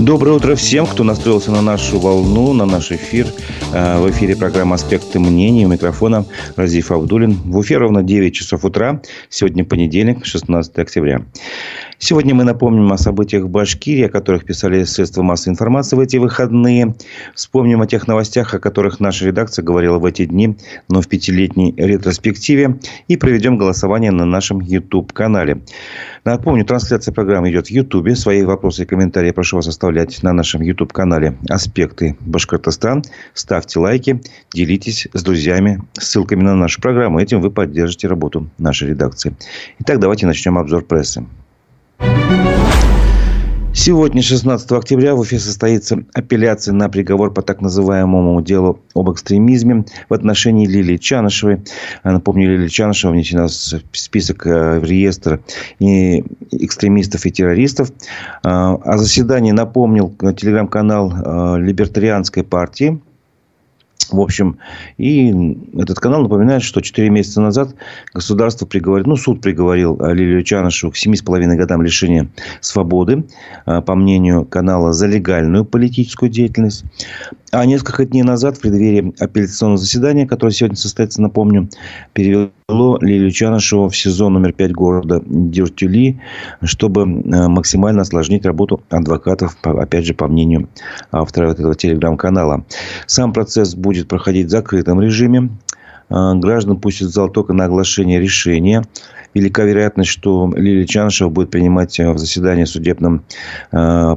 Доброе утро всем, кто настроился на нашу волну, на наш эфир. Э, в эфире программа «Аспекты мнений». У микрофона Разиф Абдулин. В эфире ровно 9 часов утра. Сегодня понедельник, 16 октября. Сегодня мы напомним о событиях в Башкирии, о которых писали средства массовой информации в эти выходные. Вспомним о тех новостях, о которых наша редакция говорила в эти дни, но в пятилетней ретроспективе. И проведем голосование на нашем YouTube-канале. Напомню, трансляция программы идет в YouTube. Свои вопросы и комментарии прошу вас оставлять на нашем YouTube-канале «Аспекты Башкортостан». Ставьте лайки, делитесь с друзьями ссылками на нашу программу. Этим вы поддержите работу нашей редакции. Итак, давайте начнем обзор прессы. Сегодня, 16 октября, в Уфе состоится апелляция на приговор по так называемому делу об экстремизме в отношении Лилии Чанышевой. Напомню, Лилия Чанышева внесена в список э, в реестр экстремистов и террористов. О а заседании напомнил телеграм-канал э, Либертарианской партии в общем, и этот канал напоминает, что 4 месяца назад государство приговорило, ну, суд приговорил Лилию Чанышеву к 7,5 годам лишения свободы, а, по мнению канала, за легальную политическую деятельность. А несколько дней назад, в преддверии апелляционного заседания, которое сегодня состоится, напомню, перевело Лилию Чанышеву в сезон номер 5 города Дюртюли, чтобы э, максимально осложнить работу адвокатов, опять же, по мнению автора этого телеграм-канала. Сам процесс будет проходить в закрытом режиме. Э, граждан пустят в зал только на оглашение решения. Велика вероятность, что Лилия Чанышева будет принимать в заседании судебном э,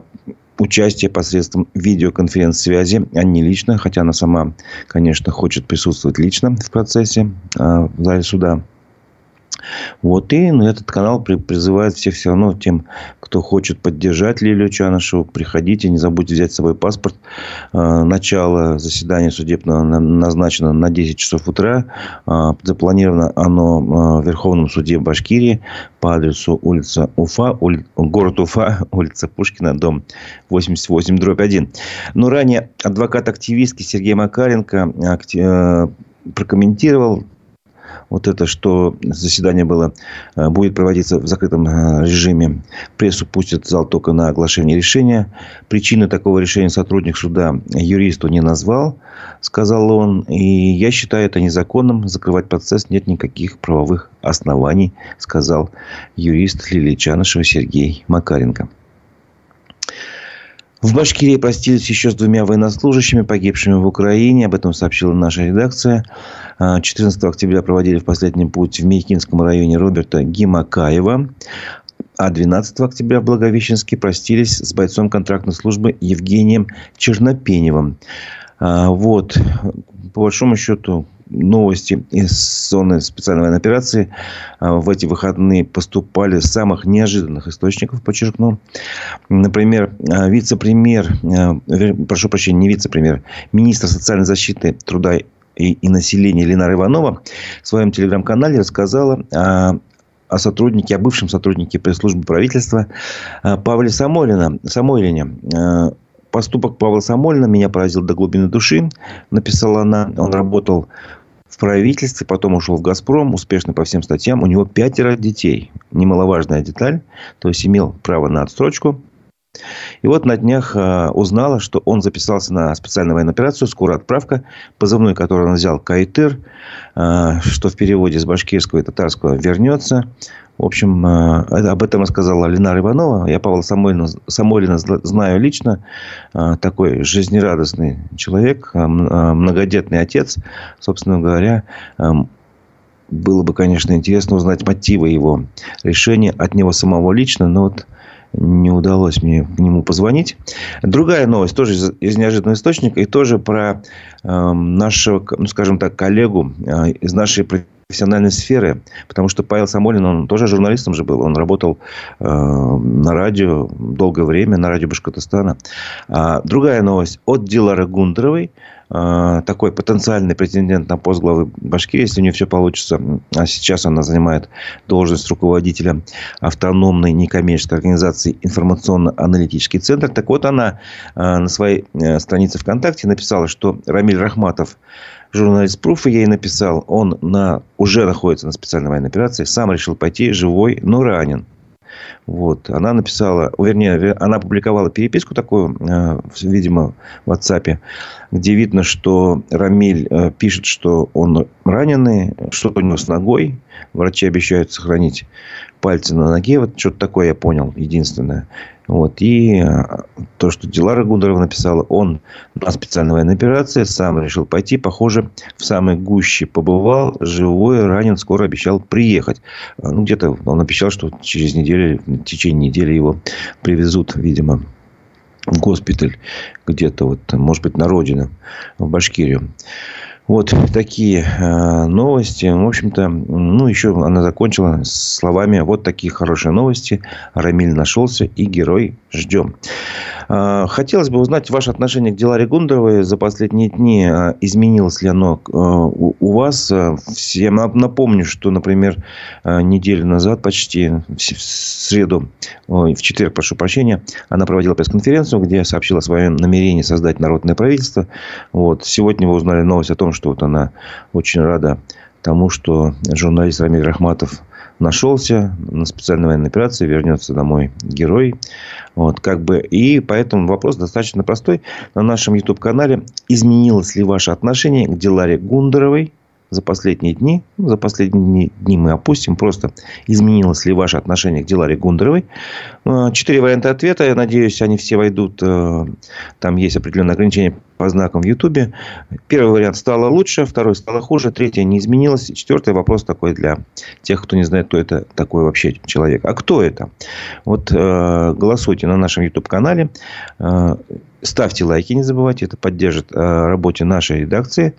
участие посредством видеоконференц-связи, а не лично, хотя она сама, конечно, хочет присутствовать лично в процессе а, в зале суда. Вот. И ну, этот канал призывает всех все равно, тем, кто хочет поддержать Лилию Чанышеву, приходите, не забудьте взять с собой паспорт. А, начало заседания судебного назначено на 10 часов утра. А, запланировано оно а, в Верховном суде Башкирии по адресу улица Уфа, ули... город Уфа, улица Пушкина, дом 88, дробь 1. Но ранее адвокат-активистки Сергей Макаренко э, прокомментировал вот это, что заседание было, э, будет проводиться в закрытом э, режиме. Прессу пустят в зал только на оглашение решения. Причины такого решения сотрудник суда юристу не назвал, сказал он. И я считаю это незаконным. Закрывать процесс нет никаких правовых оснований, сказал юрист Лилии Чанышева Сергей Макаренко. В Башкирии простились еще с двумя военнослужащими, погибшими в Украине. Об этом сообщила наша редакция. 14 а, октября проводили в последний путь в Мейкинском районе Роберта Гимакаева. А 12 октября в Благовещенске простились с бойцом контрактной службы Евгением Чернопеневым. А, вот. По большому счету, новости из зоны специальной военной операции а, в эти выходные поступали с самых неожиданных источников, подчеркну. Например, а, вице-премьер, а, прошу прощения, не вице-премьер, министр социальной защиты, труда и, и населения Ленара Иванова в своем телеграм-канале рассказала о, о сотруднике, о бывшем сотруднике пресс-службы правительства Павле Самойлине. Самойлине. Поступок Павла Самойлина меня поразил до глубины души, написала она. Он работал в правительстве, потом ушел в «Газпром», успешно по всем статьям. У него пятеро детей. Немаловажная деталь. То есть, имел право на отсрочку. И вот на днях э, узнала, что он записался на специальную военную операцию «Скорая отправка», позывной, который он взял «Кайтыр», э, что в переводе с башкирского и татарского «вернется». В общем, э, об этом рассказала Ленара Иванова. Я Павла Самойлина, Самойлина знаю лично. Такой жизнерадостный человек, многодетный отец. Собственно говоря, было бы, конечно, интересно узнать мотивы его решения от него самого лично. Но вот не удалось мне к нему позвонить. Другая новость, тоже из, неожиданного источника, и тоже про э, нашего, ну, скажем так, коллегу э, из нашей профессиональной сферы, потому что Павел Самолин, он тоже журналистом же был, он работал э, на радио долгое время, на радио Башкортостана. А, другая новость от Дилары Гундаровой, э, такой потенциальный претендент на пост главы Башкирии, если у нее все получится. А сейчас она занимает должность руководителя автономной некоммерческой организации «Информационно-аналитический центр». Так вот, она э, на своей э, странице ВКонтакте написала, что Рамиль Рахматов журналист Пруфа ей написал, он на, уже находится на специальной военной операции, сам решил пойти живой, но ранен. Вот. Она написала, вернее, она опубликовала переписку такую, э, видимо, в WhatsApp, где видно, что Рамиль э, пишет, что он раненый, что у него с ногой. Врачи обещают сохранить пальцы на ноге. Вот что-то такое я понял, единственное. Вот. И э, то, что Дилара Гундарова написала, он на специальной военной операции сам решил пойти. Похоже, в самой гуще побывал, живой, ранен, скоро обещал приехать. Э, ну, где-то он обещал, что через неделю, в течение недели его привезут, видимо, в госпиталь где-то, вот, может быть, на родину, в Башкирию. Вот такие э, новости. В общем-то, ну, еще она закончила словами «Вот такие хорошие новости. Рамиль нашелся и герой ждем». Э, хотелось бы узнать ваше отношение к Диларе Гундеровой за последние дни. Э, изменилось ли оно э, у, вас? Я напомню, что, например, неделю назад, почти в среду, в четверг, прошу прощения, она проводила пресс-конференцию, где сообщила о своем намерении создать народное правительство. Вот. Сегодня вы узнали новость о том, что вот она очень рада тому, что журналист Рамиль Рахматов нашелся на специальной военной операции, вернется домой герой. Вот, как бы, и поэтому вопрос достаточно простой. На нашем YouTube-канале изменилось ли ваше отношение к Диларе Гундеровой, за последние дни, ну, за последние дни мы опустим, просто изменилось ли ваше отношение к Диларе Гундеровой. А, четыре варианта ответа, я надеюсь, они все войдут, э, там есть определенные ограничения по знакам в Ютубе. Первый вариант стало лучше, второй стало хуже, третий не изменилось. Четвертый вопрос такой для тех, кто не знает, кто это такой вообще человек. А кто это? Вот э, голосуйте на нашем YouTube-канале. Э, ставьте лайки, не забывайте. Это поддержит работе нашей редакции.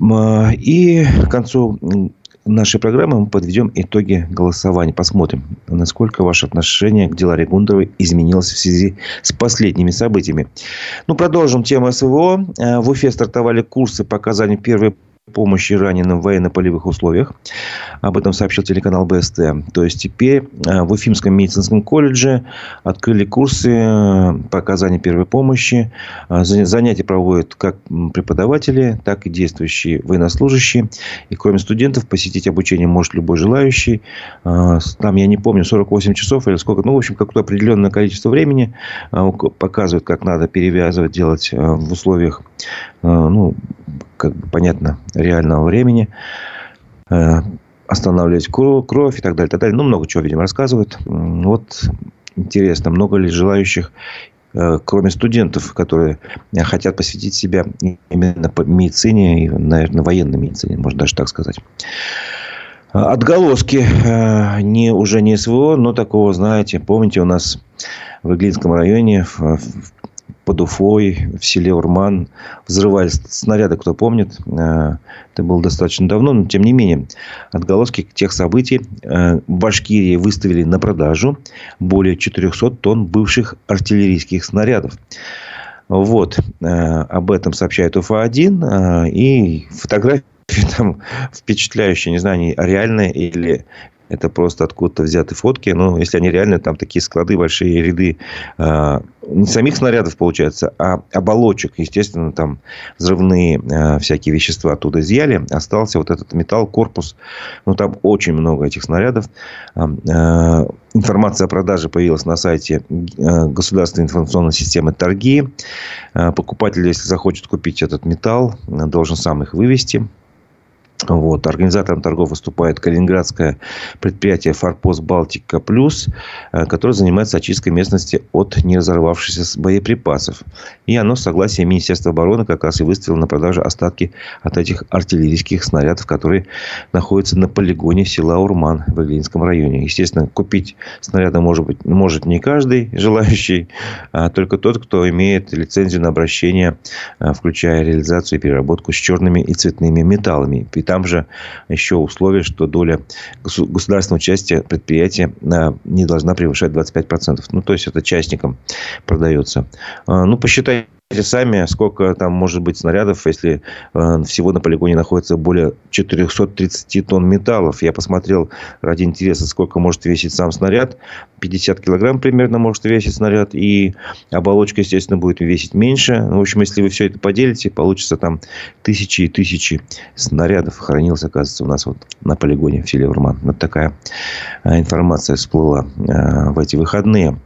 А, и к концу нашей программы мы подведем итоги голосования. Посмотрим, насколько ваше отношение к Диларе Гундеровой изменилось в связи с последними событиями. Ну, продолжим тему СВО. А, в Уфе стартовали курсы по оказанию первой помощи раненым в военно-полевых условиях. Об этом сообщил телеканал БСТ. То есть, теперь э, в Уфимском медицинском колледже открыли курсы э, по оказанию первой помощи. Э, занятия проводят как преподаватели, так и действующие военнослужащие. И кроме студентов, посетить обучение может любой желающий. Там, я не помню, 48 часов или сколько. Ну, в общем, какое-то определенное количество времени показывают, как надо перевязывать, делать в условиях ну, как бы понятно, реального времени. Э, останавливать кровь и так далее, так далее. Ну, много чего, видимо, рассказывают. Вот интересно, много ли желающих, э, кроме студентов, которые хотят посвятить себя именно по медицине и, наверное, военной медицине, можно даже так сказать. Отголоски э, не, уже не СВО, но такого, знаете, помните, у нас в Иглинском районе в под Уфой, в селе Урман. Взрывались снаряды, кто помнит. Э, это было достаточно давно, но тем не менее. Отголоски тех событий. Э, в Башкирии выставили на продажу более 400 тонн бывших артиллерийских снарядов. Вот. Э, об этом сообщает УФА-1. И фотографии там впечатляющие. Не знаю, они реальные или это просто откуда-то взяты фотки. Но если они реальные, там такие склады, большие ряды э, не самих снарядов, получается, а оболочек. Естественно, там взрывные э, всякие вещества оттуда изъяли. Остался вот этот металл, корпус. Ну, там очень много этих снарядов. Э, информация о продаже появилась на сайте Государственной информационной системы торги. Покупатель, если захочет купить этот металл, должен сам их вывести. Вот. Организатором торгов выступает калининградское предприятие «Форпост Балтика Плюс», э, которое занимается очисткой местности от неразорвавшихся боеприпасов. И оно с согласия Министерства обороны как раз и выставило на продажу остатки от этих артиллерийских снарядов, которые находятся на полигоне села Урман в Иглинском районе. Естественно, купить снаряды может, быть, может не каждый желающий, а только тот, кто имеет лицензию на обращение, э, включая реализацию и переработку с черными и цветными металлами. Там же еще условие, что доля государственного участия предприятия э, не должна превышать 25%. Ну, то есть, это частникам продается. А, ну, посчитайте сами, сколько там может быть снарядов, если э, всего на полигоне находится более 430 тонн металлов. Я посмотрел ради интереса, сколько может весить сам снаряд. 50 килограмм примерно может весить снаряд. И оболочка, естественно, будет весить меньше. Ну, в общем, если вы все это поделите, получится там тысячи и тысячи снарядов хранилось, оказывается, у нас вот на полигоне в селе Урман. Вот такая э, информация всплыла э, в эти выходные.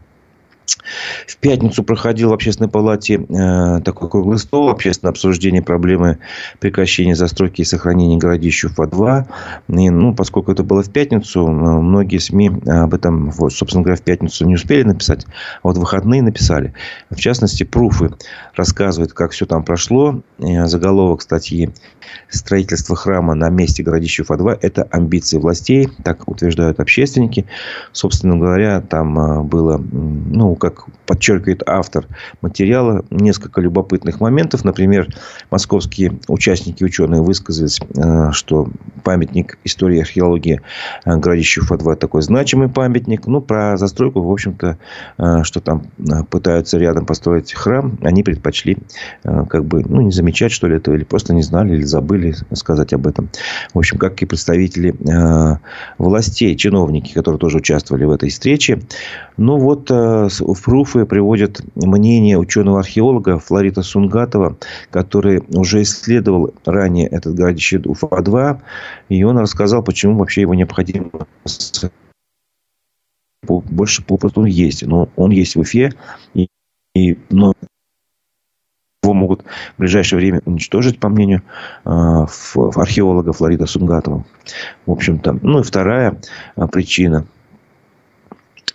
В пятницу проходил в общественной палате э, такой круглый стол, общественное обсуждение проблемы прекращения застройки и сохранения городищ УФА-2. И, ну, поскольку это было в пятницу, э, многие СМИ об этом, вот, собственно говоря, в пятницу не успели написать, а вот в выходные написали. В частности, Пруфы рассказывает, как все там прошло. Э, заголовок статьи «Строительство храма на месте городища УФА-2 – это амбиции властей», так утверждают общественники. Собственно говоря, там э, было, ну, как подчеркивает автор материала, несколько любопытных моментов. Например, московские участники, ученые высказались, э, что памятник истории археологии э, городища Уфа-2 такой значимый памятник. Ну, про застройку, в общем-то, э, что там пытаются рядом построить храм, они предпочли как бы, ну, не замечать, что ли, этого, или просто не знали, или забыли сказать об этом. В общем, как и представители властей, чиновники, которые тоже участвовали в этой встрече. Ну, вот в пруфы приводят мнение ученого-археолога Флорита Сунгатова, который уже исследовал ранее этот городище Уфа-2. И он рассказал, почему вообще его необходимо больше попросту он есть. Но он есть в Уфе. И, и, но его могут в ближайшее время уничтожить, по мнению э, археолога Флорида Сунгатова. В общем-то. Ну и вторая э, причина.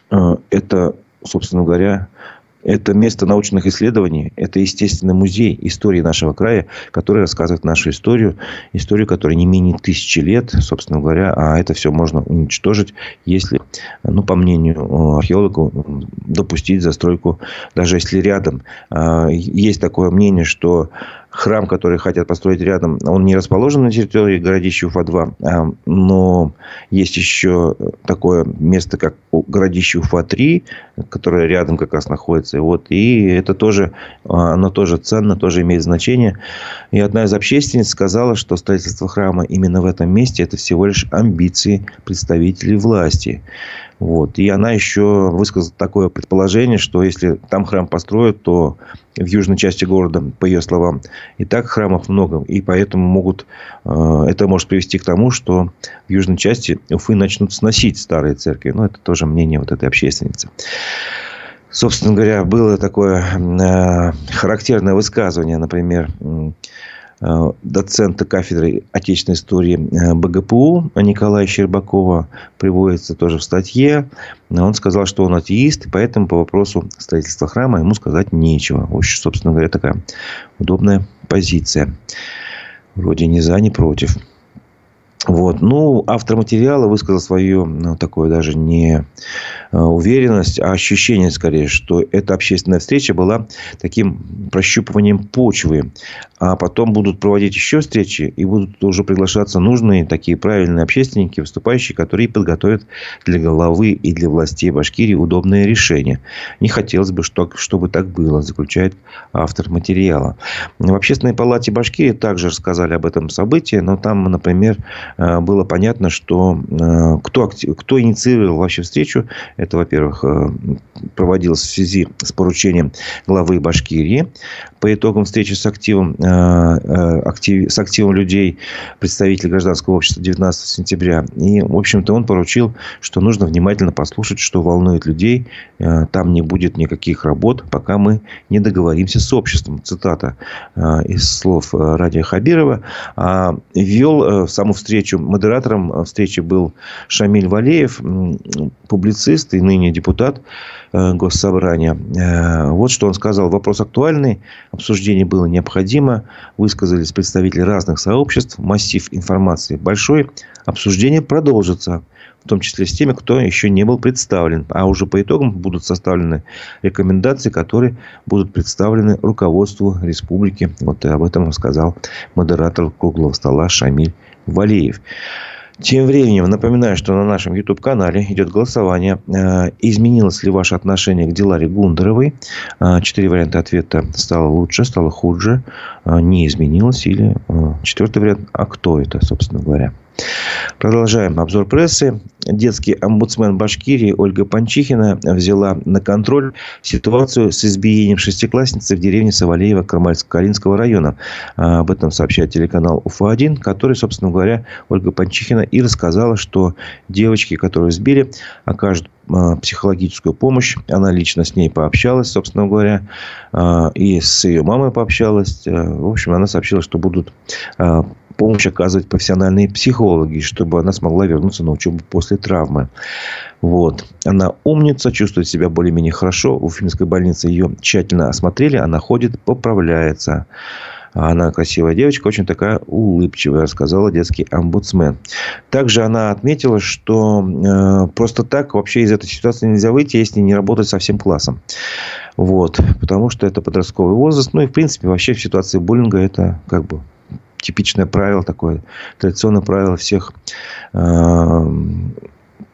Э, это собственно говоря, это место научных исследований, это естественный музей истории нашего края, который рассказывает нашу историю, историю, которая не менее тысячи лет, собственно говоря, а это все можно уничтожить, если, ну, по мнению археологов, допустить застройку, даже если рядом. А, есть такое мнение, что храм, который хотят построить рядом, он не расположен на территории городища Уфа-2, а, но есть еще такое место, как городище Уфа-3, которое рядом как раз находится. И, вот, и это тоже, а, оно тоже ценно, тоже имеет значение. И одна из общественниц сказала, что строительство храма именно в этом месте – это всего лишь амбиции представителей власти. Вот. И она еще высказала такое предположение, что если там храм построят, то в южной части города, по ее словам, и так храмов много. И поэтому могут, э, это может привести к тому, что в южной части Уфы начнут сносить старые церкви. Но это тоже мнение вот этой общественницы. Собственно говоря, было такое э, характерное высказывание, например, доцента кафедры отечественной истории э, БГПУ Николая Щербакова приводится тоже в статье. Он сказал, что он атеист, и поэтому по вопросу строительства храма ему сказать нечего. В собственно говоря, такая удобная позиция. Вроде ни за, ни против. Вот. Ну, автор материала высказал свою, ну, такое даже не э, уверенность, а ощущение скорее, что эта общественная встреча была таким прощупыванием почвы. А потом будут проводить еще встречи, и будут уже приглашаться нужные такие правильные общественники, выступающие, которые подготовят для головы и для властей Башкирии удобные решения. Не хотелось бы, чтобы так было, заключает автор материала. В общественной палате Башкирии также рассказали об этом событии, но там, например, Э, было понятно, что э, кто, кто инициировал вообще встречу, это, во-первых, э, проводилось в связи с поручением главы Башкирии. По итогам встречи с активом, актив, с активом людей, представителей гражданского общества 19 сентября. И, в общем-то, он поручил, что нужно внимательно послушать, что волнует людей. Там не будет никаких работ, пока мы не договоримся с обществом. Цитата из слов Радия Хабирова. А, Вел саму встречу модератором встречи был Шамиль Валеев, публицист и ныне депутат э, Госсобрания. Э, вот что он сказал. Вопрос актуальный, обсуждение было необходимо, высказались представители разных сообществ, массив информации большой, обсуждение продолжится в том числе с теми, кто еще не был представлен. А уже по итогам будут составлены рекомендации, которые будут представлены руководству республики. Вот об этом рассказал модератор круглого стола Шамиль Валеев. Тем временем напоминаю, что на нашем YouTube-канале идет голосование. Э, изменилось ли ваше отношение к Диларе Гундеровой? Э, четыре варианта ответа. Стало лучше, стало хуже, э, не изменилось. Или четвертый вариант. А кто это, собственно говоря? Продолжаем обзор прессы. Детский омбудсмен Башкирии Ольга Панчихина взяла на контроль ситуацию с избиением шестиклассницы в деревне Савалеева Кармальско-Калинского района. А, об этом сообщает телеканал УФА-1, который, собственно говоря, Ольга Панчихина и рассказала, что девочки, которые сбили, окажут а, психологическую помощь. Она лично с ней пообщалась, собственно говоря, а, и с ее мамой пообщалась. В общем, она сообщила, что будут помощь оказывать профессиональные психологи, чтобы она смогла вернуться на учебу после травмы. Вот. Она умница, чувствует себя более-менее хорошо. В Уфимской больнице ее тщательно осмотрели. Она ходит, поправляется. Она красивая девочка, очень такая улыбчивая, сказала детский омбудсмен. Также она отметила, что э, просто так вообще из этой ситуации нельзя выйти, если не работать со всем классом. Вот. Потому что это подростковый возраст. Ну и, в принципе, вообще в ситуации буллинга это как бы типичное правило такое, традиционное правило всех э,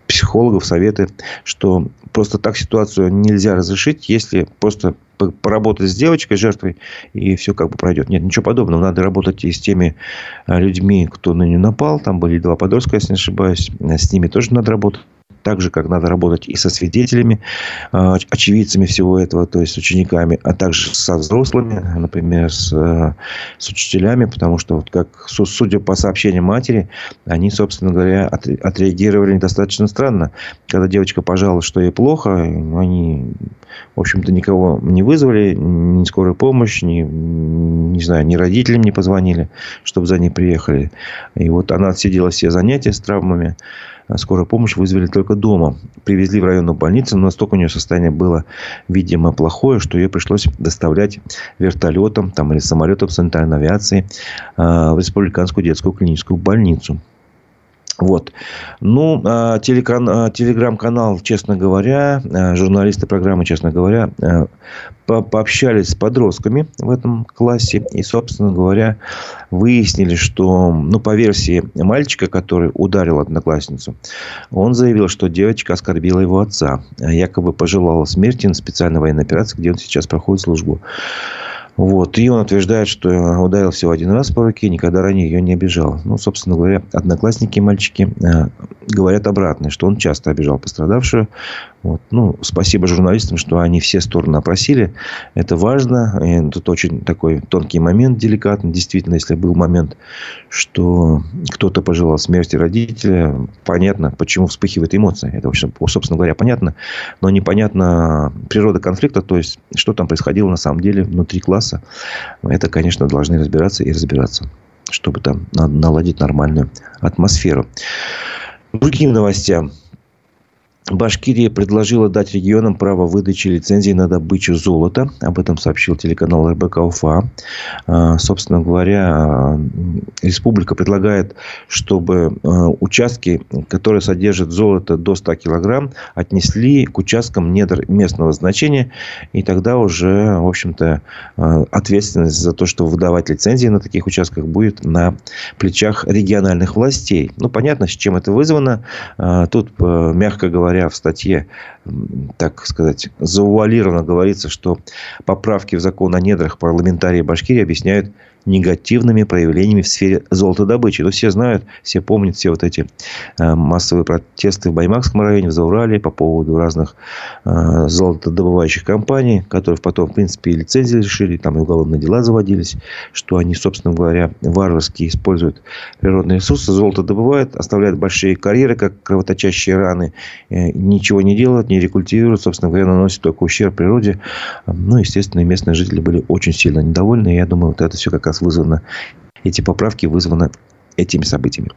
психологов, советы, что просто так ситуацию нельзя разрешить, если просто поработать с девочкой, жертвой, и все как бы пройдет. Нет, ничего подобного. Надо работать и с теми э, людьми, кто на нее напал. Там были два подростка, если не ошибаюсь. С ними тоже надо работать так же, как надо работать и со свидетелями, а, очевидцами всего этого, то есть с учениками, а также со взрослыми, например, с, э, с учителями, потому что, вот как, судя по сообщениям матери, они, собственно говоря, отреагировали достаточно странно. Когда девочка пожаловалась, что ей плохо, они, в общем-то, никого не вызвали, ни скорую помощь, ни, не знаю, ни родителям не позвонили, чтобы за ней приехали. И вот она отсидела все занятия с травмами. А скорую помощь вызвали только дома. Привезли в районную больницу, но настолько у нее состояние было, видимо, плохое, что ее пришлось доставлять вертолетом там, или самолетом санитарной авиации а, в Республиканскую детскую клиническую больницу. Вот. Ну, а, телеграм-канал, честно говоря, журналисты программы, честно говоря, пообщались с подростками в этом классе. И, собственно говоря, выяснили, что, ну, по версии мальчика, который ударил одноклассницу, он заявил, что девочка оскорбила его отца. Якобы пожелала смерти на специальной военной операции, где он сейчас проходит службу. Вот. И он утверждает, что ударил всего один раз по руке, никогда ранее ее не обижал. Ну, собственно говоря, одноклассники мальчики э, говорят обратное, что он часто обижал пострадавшую. Вот. Ну, спасибо журналистам, что они все стороны опросили. Это важно. И тут очень такой тонкий момент, деликатный. Действительно, если был момент, что кто-то пожелал смерти родителя, понятно, почему вспыхивают эмоции. Это, собственно говоря, понятно. Но непонятно природа конфликта, то есть, что там происходило на самом деле внутри класса. Это, конечно, должны разбираться и разбираться, чтобы там наладить нормальную атмосферу. Другим новостям. Башкирия предложила дать регионам право выдачи лицензии на добычу золота. Об этом сообщил телеканал РБК УФА. А, собственно говоря, республика предлагает, чтобы а, участки, которые содержат золото до 100 килограмм, отнесли к участкам недр местного значения. И тогда уже, в общем-то, а, ответственность за то, что выдавать лицензии на таких участках будет на плечах региональных властей. Ну, понятно, с чем это вызвано. Тут, мягко говоря, говоря, в статье, так сказать, заувалированно говорится, что поправки в закон о недрах парламентарии Башкирии объясняют негативными проявлениями в сфере золотодобычи. Ну, все знают, все помнят все вот эти э, массовые протесты в Баймакском районе, в Заурале по поводу разных э, золотодобывающих компаний, которые потом, в принципе, и лицензии решили, там и уголовные дела заводились, что они, собственно говоря, варварски используют природные ресурсы, золото добывают, оставляют большие карьеры, как кровоточащие раны, э, ничего не делают, не рекультивируют, собственно говоря, наносят только ущерб природе. Ну, естественно, местные жители были очень сильно недовольны, и я думаю, вот это все как раз вызвано, эти поправки вызваны этими событиями.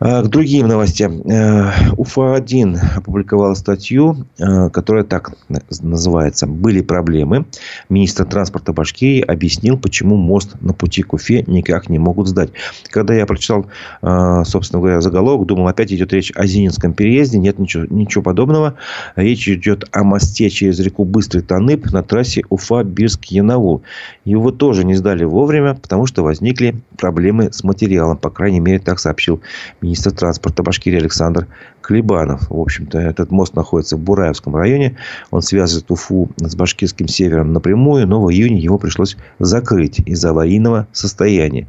А, к другим новостям. Э, УФА-1 опубликовала статью, э, которая так называется «Были проблемы». Министр транспорта Башкирии объяснил, почему мост на пути к Уфе никак не могут сдать. Когда я прочитал, э, собственно говоря, заголовок, думал, опять идет речь о Зининском переезде. Нет ничего, ничего подобного. Речь идет о мосте через реку Быстрый Танык на трассе Уфа-Бирск-Янаул. Его тоже не сдали вовремя, потому что возникли проблемы с материалом. По крайней мере, так сообщил министр транспорта Башкирии Александр Клебанов. В общем-то, этот мост находится в Бураевском районе. Он связывает Уфу с башкирским севером напрямую, но в июне его пришлось закрыть из-за аварийного состояния.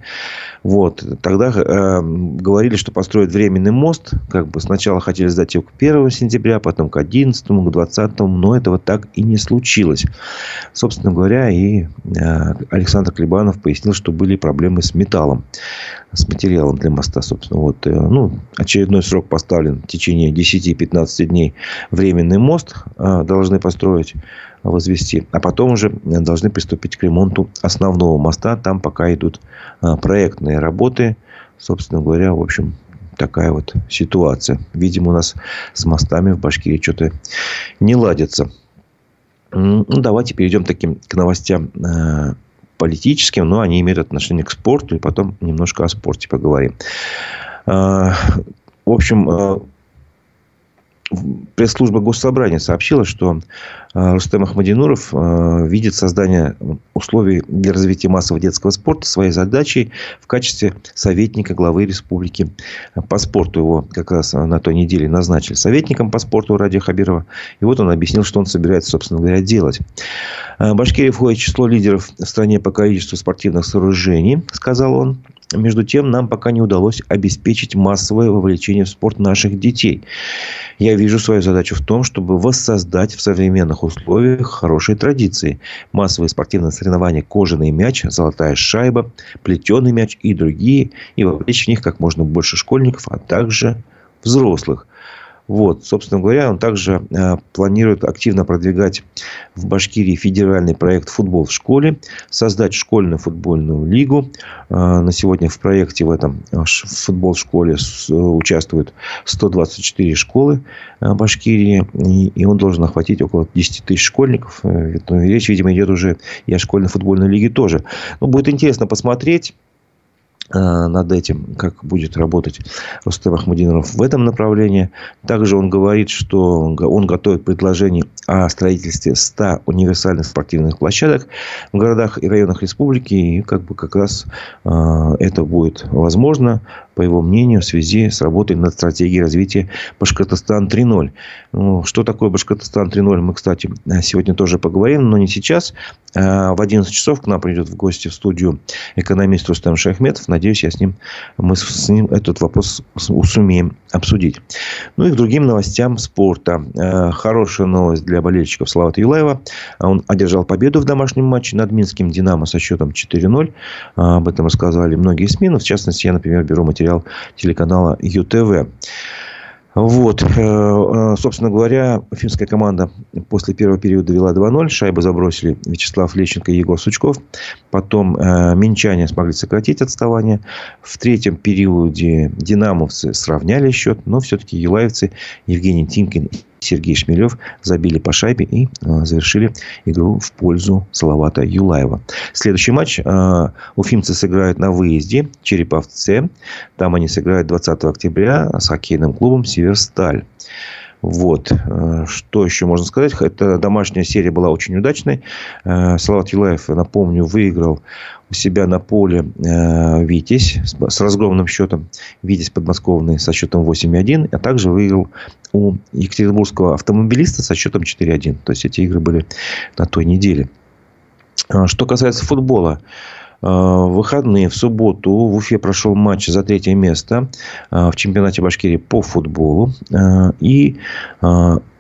Вот. Тогда э, говорили, что построят временный мост. Как бы сначала хотели сдать его к 1 сентября, потом к 11, к 20, но этого так и не случилось. Собственно говоря, и э, Александр Клебанов пояснил, что были проблемы с металлом, с материалом для моста. Собственно, вот, э, ну, очередной срок поставлен в течение 10-15 дней. Временный мост э, должны построить возвести. А потом уже должны приступить к ремонту основного моста. Там пока идут а, проектные работы. Собственно говоря, в общем, такая вот ситуация. Видимо, у нас с мостами в Башкирии что-то не ладится. Ну, давайте перейдем таким к новостям а, политическим, но они имеют отношение к спорту, и потом немножко о спорте поговорим. А, в общем, пресс-служба Госсобрания сообщила, что э, Рустем Ахмадинуров э, видит создание условий для развития массового детского спорта своей задачей в качестве советника главы республики по спорту. Его как раз на той неделе назначили советником по спорту Ради Хабирова. И вот он объяснил, что он собирается, собственно говоря, делать. Э, Башкирия входит в число лидеров в стране по количеству спортивных сооружений, сказал он. Между тем, нам пока не удалось обеспечить массовое вовлечение в спорт наших детей. Я вижу свою задачу в том, чтобы воссоздать в современных условиях хорошие традиции. Массовые спортивные соревнования «Кожаный мяч», «Золотая шайба», «Плетеный мяч» и другие. И вовлечь в них как можно больше школьников, а также взрослых. Вот, собственно говоря, он также э, планирует активно продвигать в Башкирии федеральный проект «Футбол в школе», создать школьную футбольную лигу. Э, на сегодня в проекте в этом э, «Футбол в школе» участвуют 124 школы Башкирии, и, он должен охватить около 10 тысяч школьников. Э, речь, видимо, идет уже и о школьной футбольной лиге тоже. Ну, будет интересно посмотреть над этим, как будет работать Рустем Ахмадинов в этом направлении. Также он говорит, что он готовит предложение о строительстве 100 универсальных спортивных площадок в городах и районах республики. И как бы как раз э, это будет возможно по его мнению, в связи с работой над стратегией развития Башкортостан 3.0. Ну, что такое Башкортостан 3.0, мы, кстати, сегодня тоже поговорим, но не сейчас. А в 11 часов к нам придет в гости в студию экономист Рустам Шахметов. Надеюсь, я с ним, мы с ним этот вопрос сумеем обсудить. Ну и к другим новостям спорта. А, хорошая новость для болельщиков Славата Юлаева. Он одержал победу в домашнем матче над Минским «Динамо» со счетом 4-0. А, об этом рассказали многие СМИ. Но, в частности, я, например, беру материал материал телеканала ЮТВ. Вот, э, э, собственно говоря, финская команда после первого периода вела 2-0. Шайбы забросили Вячеслав Лещенко и Егор Сучков. Потом э, минчане смогли сократить отставание. В третьем периоде динамовцы сравняли счет, но все-таки юлаевцы Евгений Тимкин Сергей Шмелев забили по шайбе и а, завершили игру в пользу Салавата Юлаева. Следующий матч а, уфимцы сыграют на выезде Череповце. Там они сыграют 20 октября с хоккейным клубом Северсталь. Вот. Э, что еще можно сказать? Эта домашняя серия была очень удачной. Э, Салават Юлаев, напомню, выиграл у себя на поле э, Витязь с разгромным счетом. Витязь подмосковный со счетом 8-1. А также выиграл у Екатеринбургского автомобилиста со счетом 4-1. То есть, эти игры были на той неделе. Что касается футбола. Э, в выходные, в субботу в Уфе прошел матч за третье место э, в чемпионате Башкирии по футболу. Э, и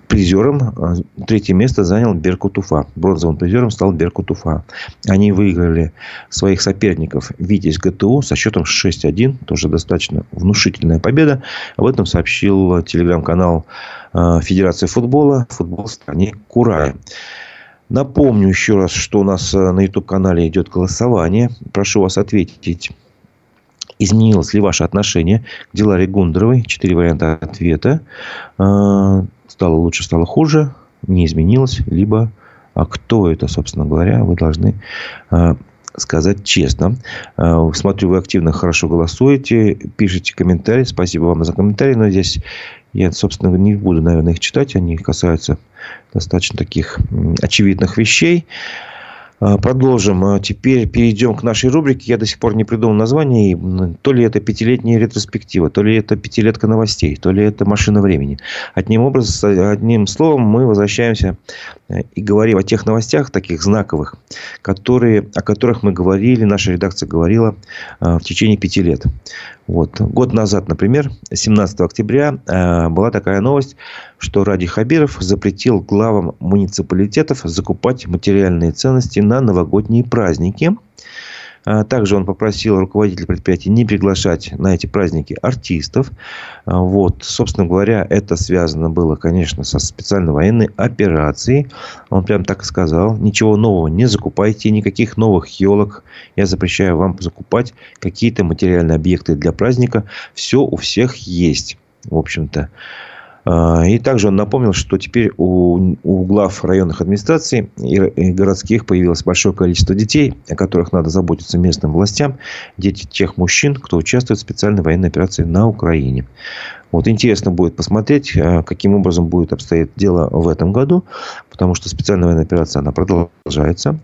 призером третье место занял Беркут Уфа. Бронзовым призером стал Беркут Уфа. Они выиграли своих соперников Витязь ГТУ со счетом 6-1. Тоже достаточно внушительная победа. Об этом сообщил телеграм-канал Федерации футбола «Футбол в стране Курая». Напомню еще раз, что у нас э, на YouTube-канале идет голосование. Прошу вас ответить. Изменилось ли ваше отношение к Диларе Гундеровой? Четыре варианта ответа. Э, стало лучше, стало хуже. Не изменилось. Либо а кто это, собственно говоря, вы должны э, сказать честно. Смотрю, вы активно, хорошо голосуете, пишите комментарии. Спасибо вам за комментарии. Но здесь я, собственно, не буду, наверное, их читать. Они касаются достаточно таких очевидных вещей. А, продолжим. А, теперь перейдем к нашей рубрике. Я до сих пор не придумал название. То ли это пятилетняя ретроспектива, то ли это пятилетка новостей, то ли это машина времени. Одним, образом, одним словом, мы возвращаемся э, и говорим о тех новостях, таких знаковых, которые, о которых мы говорили, наша редакция говорила в течение пяти лет. Вот. Год назад, например, 17 октября э, была такая новость, что Ради Хабиров запретил главам муниципалитетов закупать материальные ценности на новогодние праздники. А также он попросил руководителей предприятий не приглашать на эти праздники артистов. А вот, собственно говоря, это связано было, конечно, со специальной военной операцией. Он прям так и сказал. Ничего нового не закупайте, никаких новых елок. Я запрещаю вам закупать какие-то материальные объекты для праздника. Все у всех есть, в общем-то. А, и также он напомнил, что теперь у, у глав районных администраций и городских появилось большое количество детей, о которых надо заботиться местным властям. Дети тех мужчин, кто участвует в специальной военной операции на Украине. Вот интересно будет посмотреть, а, каким образом будет обстоять дело в этом году, потому что специальная военная операция, она продолжается.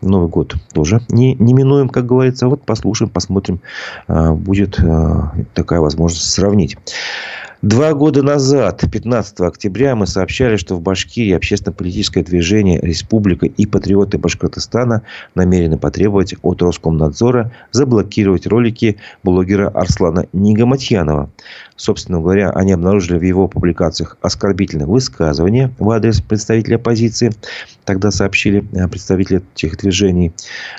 Новый год тоже не, не минуем, как говорится. Вот послушаем, посмотрим, а, будет такая возможность сравнить. Два года назад, 15 октября, мы сообщали, что в Башкирии общественно-политическое движение «Республика» и патриоты Башкортостана намерены потребовать от Роскомнадзора заблокировать ролики блогера Арслана Нигаматьянова. Собственно говоря, они обнаружили в его публикациях оскорбительные высказывания в адрес представителя оппозиции. Тогда сообщили э, представители этих движений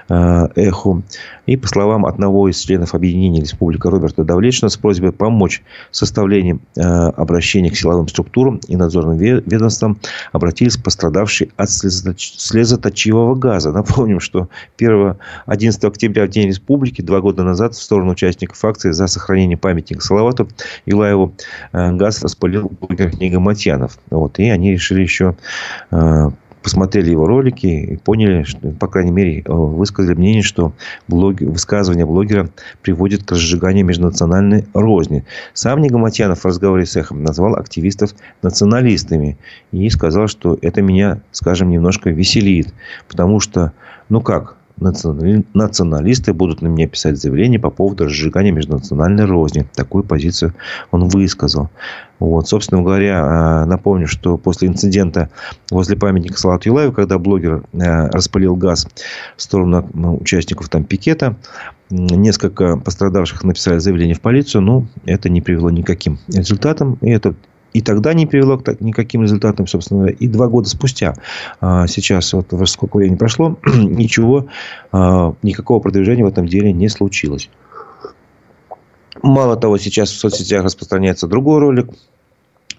э, «Эхо». И по словам одного из членов объединения «Республика» Роберта Давлечина с просьбой помочь с составлением э, обращения к силовым структурам и надзорным ведомствам обратились пострадавшие от слезоточивого газа. Напомним, что 1 11 октября в День Республики, два года назад, в сторону участников акции за сохранение памятника Салавату Юлаеву э, газ распылил блогер Нигаматьянов. Вот, и они решили еще посмотрели его ролики и поняли, что, по крайней мере, э, высказали мнение, что блог, высказывание блогера приводит к разжиганию межнациональной розни. Сам Нигаматьянов в разговоре с Эхом назвал активистов националистами и сказал, что это меня, скажем, немножко веселит. Потому что, ну как, националисты будут на меня писать заявление по поводу разжигания межнациональной розни. Такую позицию он высказал. Вот, собственно говоря, а, напомню, что после инцидента возле памятника Салату Юлаеву, когда блогер а, распылил газ в сторону ну, участников там пикета, несколько пострадавших написали заявление в полицию, но это не привело никаким результатам. И это и тогда не привело к никаким результатам, собственно И два года спустя, а, сейчас, вот сколько времени прошло, ничего, а, никакого продвижения в этом деле не случилось. Мало того, сейчас в соцсетях распространяется другой ролик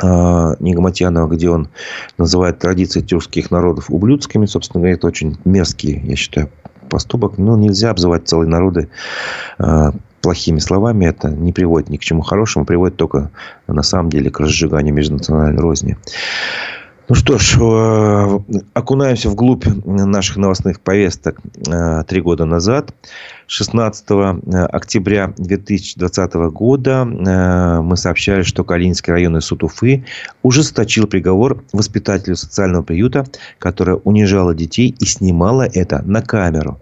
а, Нигаматьянова, где он называет традиции тюркских народов ублюдскими. Собственно говоря, это очень мерзкий, я считаю, поступок. Но нельзя обзывать целые народы плохими словами это не приводит ни к чему хорошему, приводит только на самом деле к разжиганию межнациональной розни. Ну что ж, э, окунаемся вглубь наших новостных повесток э, три года назад. 16 э, октября 2020 года мы сообщали, что Калининский районный суд Уфы ужесточил приговор воспитателю социального приюта, которая унижала детей и снимала это на камеру.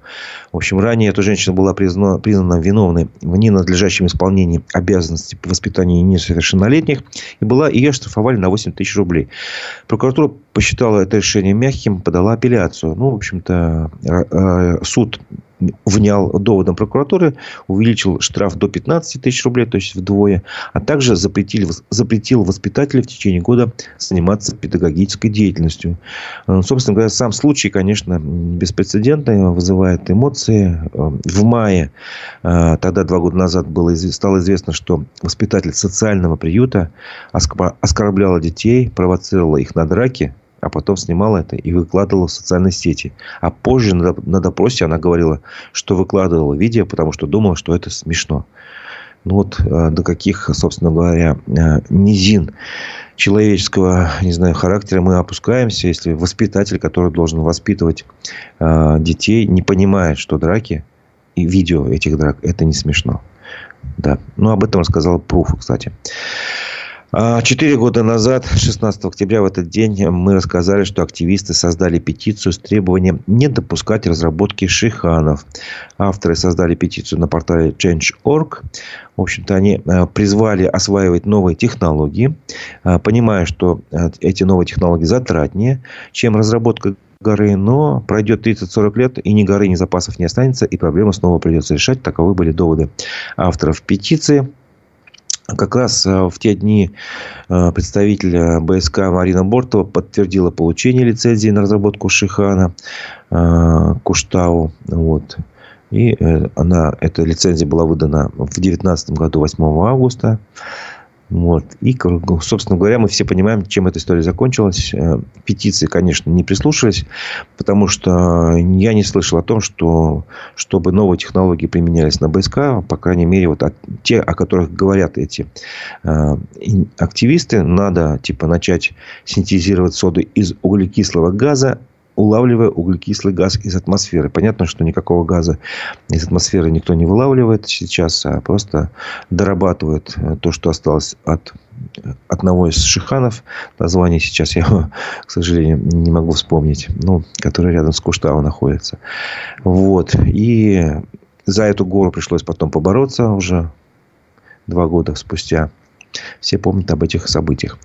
В общем, ранее эта женщина была признана, признана виновной в ненадлежащем исполнении обязанностей по воспитанию несовершеннолетних. И была, ее штрафовали на 8 тысяч рублей. Прокуратура посчитала это решение мягким, подала апелляцию. Ну, в общем-то, э, суд внял доводом прокуратуры, увеличил штраф до 15 тысяч рублей, то есть вдвое, а также запретил, запретил воспитателю в течение года заниматься педагогической деятельностью. Э, собственно говоря, сам случай, конечно, беспрецедентный, вызывает эмоции. Э, в мае, э, тогда два года назад было, стало известно, что воспитатель социального приюта оскорбляла детей, провоцировала их на драки, а потом снимала это и выкладывала в социальные сети. А позже на, допросе она говорила, что выкладывала видео, потому что думала, что это смешно. Ну вот э, до каких, собственно говоря, э, низин человеческого, не знаю, характера мы опускаемся, если воспитатель, который должен воспитывать э, детей, не понимает, что драки и видео этих драк это не смешно. Да. Ну, об этом рассказал Пруф, кстати. А, четыре года назад, 16 октября, в этот день, мы рассказали, что активисты создали петицию с требованием не допускать разработки шиханов. Авторы создали петицию на портале Change.org. В общем-то, они а, призвали осваивать новые технологии, а, понимая, что эти новые технологии затратнее, чем разработка горы, но пройдет 30-40 лет, и ни горы, ни запасов не останется, и проблему снова придется решать. Таковы были доводы авторов петиции. Как раз э, в те дни э, представитель БСК Марина Бортова подтвердила получение лицензии на разработку Шихана э, Куштау. Вот. И она, эта лицензия была выдана в 2019 году 8 августа. Вот. И, собственно говоря, мы все понимаем, чем эта история закончилась. Э, петиции, конечно, не прислушались, потому что я не слышал о том, что чтобы новые технологии применялись на БСК, по крайней мере, вот те, о которых говорят эти э, активисты, надо типа начать синтезировать соду из углекислого газа, улавливая углекислый газ из атмосферы. Понятно, что никакого газа из атмосферы никто не вылавливает сейчас, а просто дорабатывает э, то, что осталось от одного из шиханов. Название сейчас я, к сожалению, не могу вспомнить. Ну, который рядом с Куштау находится. Вот. И за эту гору пришлось потом побороться уже два года спустя. Все помнят об этих событиях.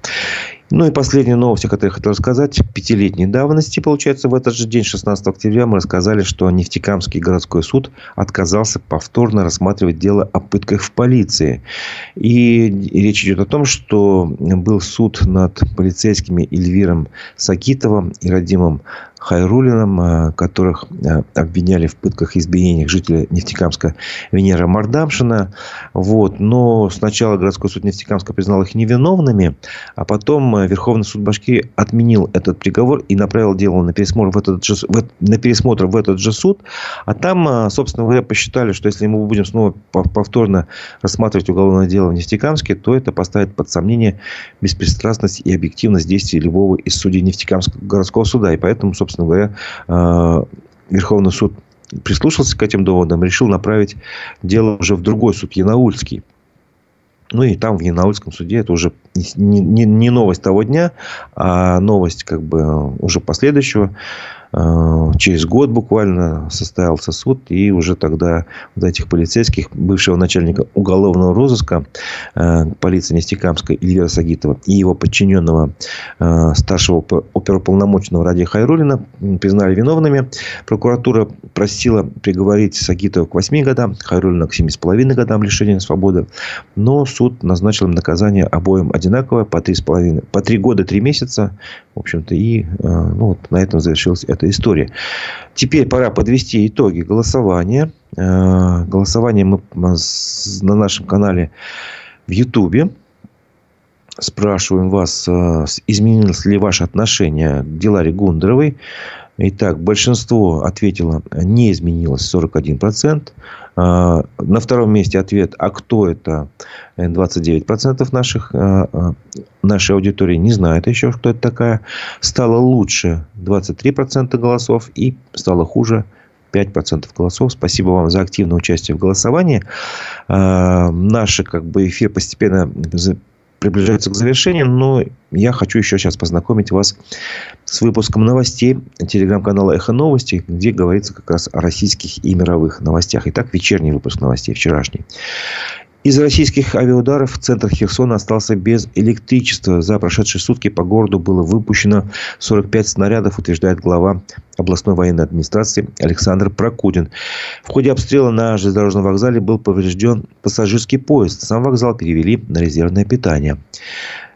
Ну и последняя новость, о которой я хотел рассказать. Пятилетней давности, получается, в этот же день, 16 октября, мы рассказали, что Нефтекамский городской суд отказался повторно рассматривать дело о пытках в полиции. И речь идет о том, что был суд над полицейскими Эльвиром Сакитовым и Радимом Хайрулином, э, которых э, обвиняли в пытках и избиениях жителя Нефтекамска Венера Мардамшина. Вот. Но сначала городской суд Нефтекамска признал их невиновными, а потом э, Верховный суд Башкирии отменил этот приговор и направил дело на пересмотр в этот же, в, на пересмотр в этот же суд. А там, собственно говоря, посчитали, что если мы будем снова повторно рассматривать уголовное дело в Нефтекамске, то это поставит под сомнение беспристрастность и объективность действий любого из судей Нефтекамского городского суда. И поэтому, собственно собственно говоря, э, Верховный суд прислушался к этим доводам, решил направить дело уже в другой суд, Янаульский. Ну и там в Янаульском суде это уже не, не, не новость того дня, а новость как бы уже последующего через год буквально состоялся суд, и уже тогда вот этих полицейских, бывшего начальника уголовного розыска э, полиции Нефтекамской Илья Сагитова и его подчиненного э, старшего оперуполномоченного Ради Хайрулина признали виновными. Прокуратура просила приговорить Сагитова к 8 годам, Хайрулина к 7,5 годам лишения свободы. Но суд назначил им наказание обоим одинаковое, по 3,5, по 3 года 3 месяца. В общем-то, и ну, вот на этом завершилась эта история. Теперь пора подвести итоги голосования. Э, голосование мы на нашем канале в Ютубе. Спрашиваем вас, э, изменилось ли ваше отношение к Диларе Гундеровой. Итак, большинство ответило, не изменилось, 41%. А, на втором месте ответ, а кто это? 29% наших, а, а, нашей аудитории не знает еще, кто это такая. Стало лучше 23% голосов и стало хуже 5% голосов. Спасибо вам за активное участие в голосовании. Наш как бы, эфир постепенно приближается к завершению, но я хочу еще сейчас познакомить вас с выпуском новостей телеграм-канала «Эхо новости», где говорится как раз о российских и мировых новостях. Итак, вечерний выпуск новостей, вчерашний. Из-за российских авиаударов центр Херсона остался без электричества. За прошедшие сутки по городу было выпущено 45 снарядов, утверждает глава областной военной администрации Александр Прокудин. В ходе обстрела на железнодорожном вокзале был поврежден пассажирский поезд. Сам вокзал перевели на резервное питание.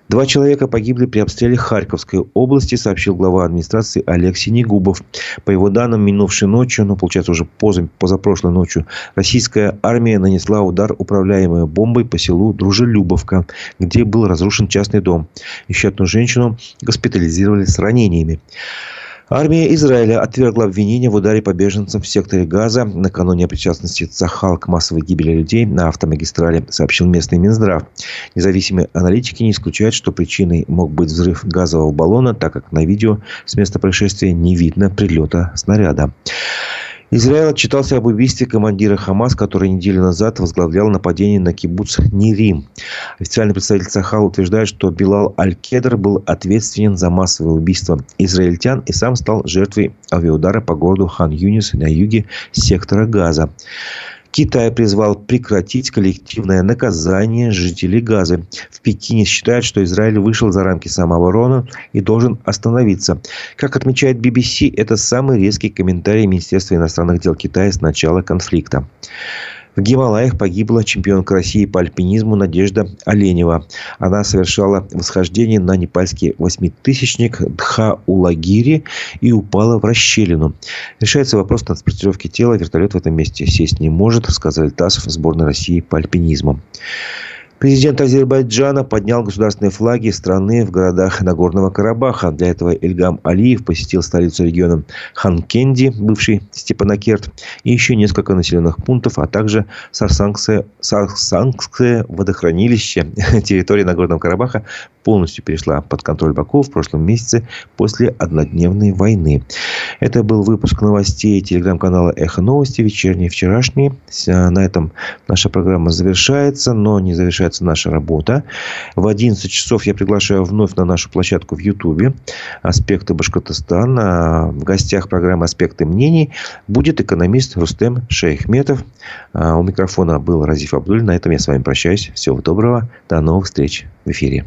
Два человека погибли при обстреле Харьковской области, сообщил глава администрации Олег Синегубов. По его данным, минувшей ночью, ну, получается, уже поза, позапрошлой ночью, российская армия нанесла удар, управляемой бомбой по селу Дружелюбовка, где был разрушен частный дом. Еще одну женщину госпитализировали с ранениями. Армия Израиля отвергла обвинения в ударе по беженцам в секторе Газа накануне о причастности Цахал к массовой гибели людей на автомагистрали, сообщил местный Минздрав. Независимые аналитики не исключают, что причиной мог быть взрыв газового баллона, так как на видео с места происшествия не видно прилета снаряда. Израиль отчитался об убийстве командира Хамас, который неделю назад возглавлял нападение на кибуц Нерим. Официальный представитель Сахал утверждает, что Билал Аль-Кедр был ответственен за массовое убийство израильтян и сам стал жертвой авиаудара по городу Хан-Юнис на юге сектора Газа. Китай призвал прекратить коллективное наказание жителей Газы. В Пекине считают, что Израиль вышел за рамки самообороны и должен остановиться. Как отмечает BBC, это самый резкий комментарий Министерства иностранных дел Китая с начала конфликта. В Гималаях погибла чемпионка России по альпинизму Надежда Оленева. Она совершала восхождение на непальский восьмитысячник Дха-Улагири и упала в расщелину. Решается вопрос транспортировки тела. Вертолет в этом месте сесть не может, сказали ТАСС в сборной России по альпинизму. Президент Азербайджана поднял государственные флаги страны в городах Нагорного Карабаха. Для этого Эльгам Алиев посетил столицу региона Ханкенди, бывший Степанакерт, и еще несколько населенных пунктов, а также Сарсангское, Сарсангское водохранилище. Территория Нагорного Карабаха полностью перешла под контроль Баку в прошлом месяце после однодневной войны. Это был выпуск новостей телеграм-канала «Эхо новости», вечерние, вчерашние. На этом наша программа завершается, но не завершается наша работа. В 11 часов я приглашаю вновь на нашу площадку в Ютубе «Аспекты Башкортостана». В гостях программы «Аспекты мнений» будет экономист Рустем Шейхметов. А, у микрофона был Разиф Абдуль. На этом я с вами прощаюсь. Всего доброго. До новых встреч в эфире.